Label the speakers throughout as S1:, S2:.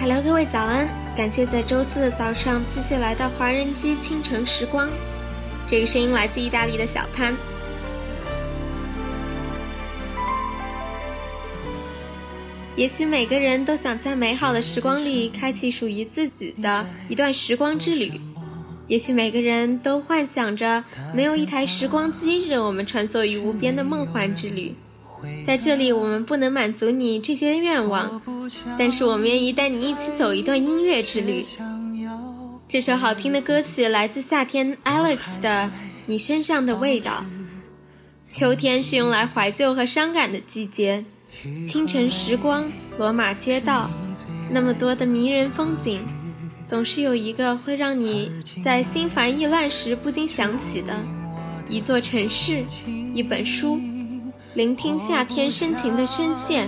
S1: Hello，各位早安！感谢在周四的早上继续来到华人机清晨时光。这个声音来自意大利的小潘。也许每个人都想在美好的时光里开启属于自己的一段时光之旅。也许每个人都幻想着能有一台时光机，任我们穿梭于无边的梦幻之旅。在这里，我们不能满足你这些愿望，但是我们愿意带你一起走一段音乐之旅。这首好听的歌曲来自夏天 Alex 的《你身上的味道》。秋天是用来怀旧和伤感的季节。清晨时光，罗马街道，那么多的迷人风景，总是有一个会让你在心烦意乱时不禁想起的，一座城市，一本书。聆听夏天深情的声线，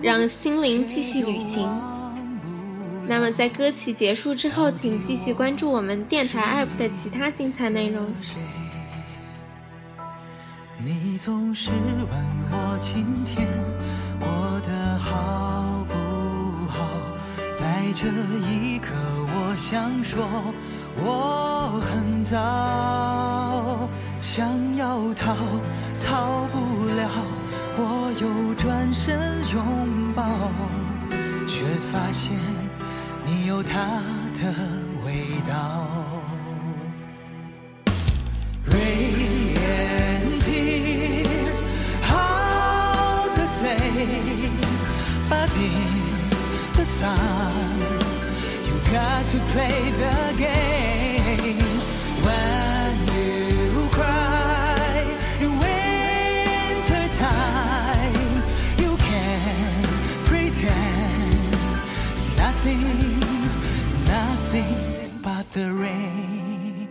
S1: 让心灵继续旅行。那么，在歌曲结束之后，请继续关注我们电台 APP 的其他精彩内容。
S2: 你总是问我今天过得好不好，在这一刻，我想说我很糟，想要逃。逃不了，我又转身拥抱，却发现你有他的味道。Rain and tears are the same, but in the sun, you got to play the game. When nothing, but the rain.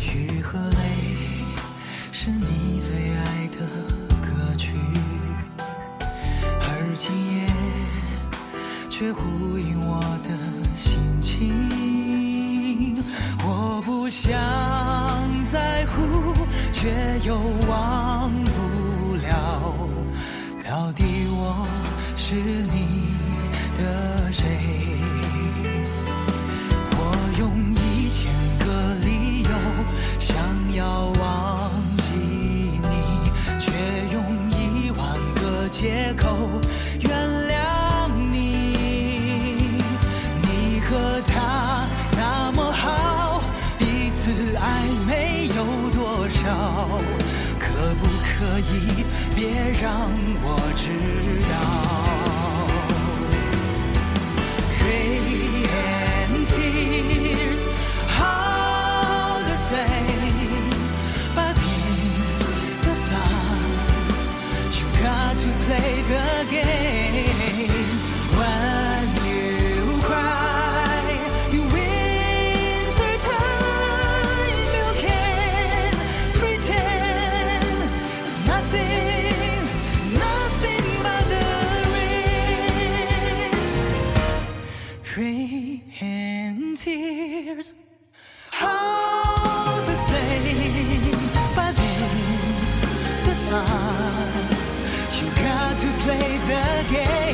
S2: 雨和泪是你最爱的歌曲，而今夜却呼应我的心情。我不想在乎，却又忘不了，到底我是你以别让我知道。money and tears all the same. But then the song, you got to play the game.